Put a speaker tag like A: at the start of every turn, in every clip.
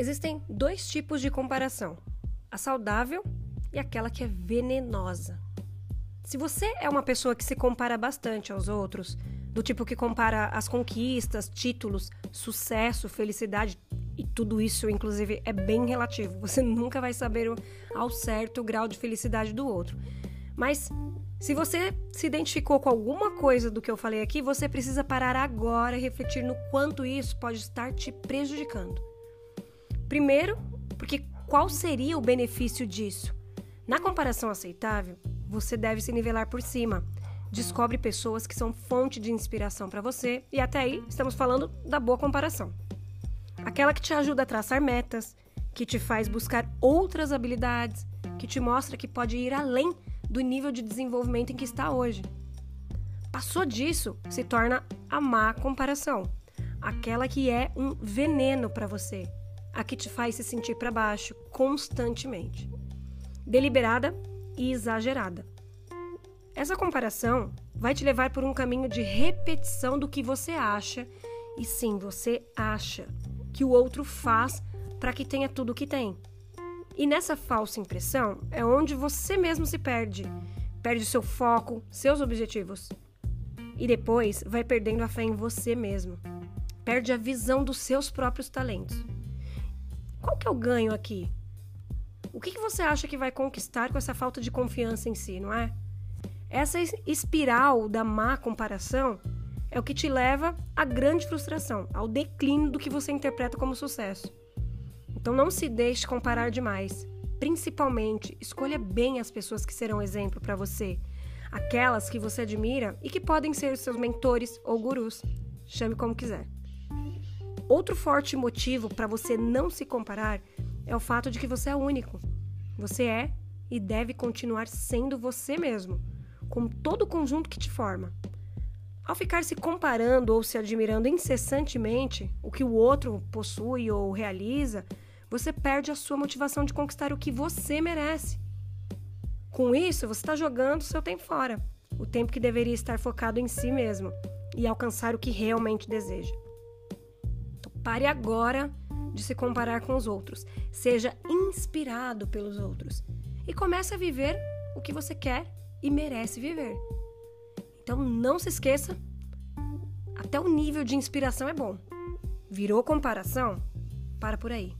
A: Existem dois tipos de comparação: a saudável e aquela que é venenosa. Se você é uma pessoa que se compara bastante aos outros, do tipo que compara as conquistas, títulos, sucesso, felicidade, e tudo isso, inclusive, é bem relativo. Você nunca vai saber ao certo o grau de felicidade do outro. Mas se você se identificou com alguma coisa do que eu falei aqui, você precisa parar agora e refletir no quanto isso pode estar te prejudicando. Primeiro, porque qual seria o benefício disso? Na comparação aceitável, você deve se nivelar por cima. Descobre pessoas que são fonte de inspiração para você e até aí estamos falando da boa comparação. Aquela que te ajuda a traçar metas, que te faz buscar outras habilidades, que te mostra que pode ir além do nível de desenvolvimento em que está hoje. Passou disso, se torna a má comparação, aquela que é um veneno para você, a que te faz se sentir para baixo constantemente. Deliberada e exagerada. Essa comparação vai te levar por um caminho de repetição do que você acha, e sim, você acha que o outro faz para que tenha tudo o que tem. E nessa falsa impressão é onde você mesmo se perde. Perde seu foco, seus objetivos. E depois vai perdendo a fé em você mesmo. Perde a visão dos seus próprios talentos. Qual que é o ganho aqui? O que, que você acha que vai conquistar com essa falta de confiança em si, não é? Essa espiral da má comparação é o que te leva à grande frustração, ao declínio do que você interpreta como sucesso. Então não se deixe comparar demais. Principalmente, escolha bem as pessoas que serão exemplo para você, aquelas que você admira e que podem ser seus mentores ou gurus. Chame como quiser. Outro forte motivo para você não se comparar é o fato de que você é único. Você é e deve continuar sendo você mesmo, com todo o conjunto que te forma. Ao ficar se comparando ou se admirando incessantemente o que o outro possui ou realiza, você perde a sua motivação de conquistar o que você merece. Com isso, você está jogando seu tempo fora, o tempo que deveria estar focado em si mesmo e alcançar o que realmente deseja. Pare agora de se comparar com os outros, seja inspirado pelos outros e comece a viver o que você quer e merece viver. Então, não se esqueça, até o nível de inspiração é bom. Virou comparação? Para por aí.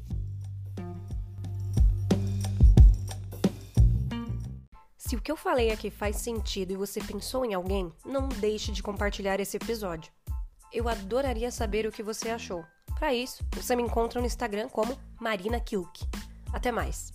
A: Se o que eu falei aqui faz sentido e você pensou em alguém, não deixe de compartilhar esse episódio. Eu adoraria saber o que você achou. Para isso, você me encontra no Instagram como Marina Kilk. Até mais!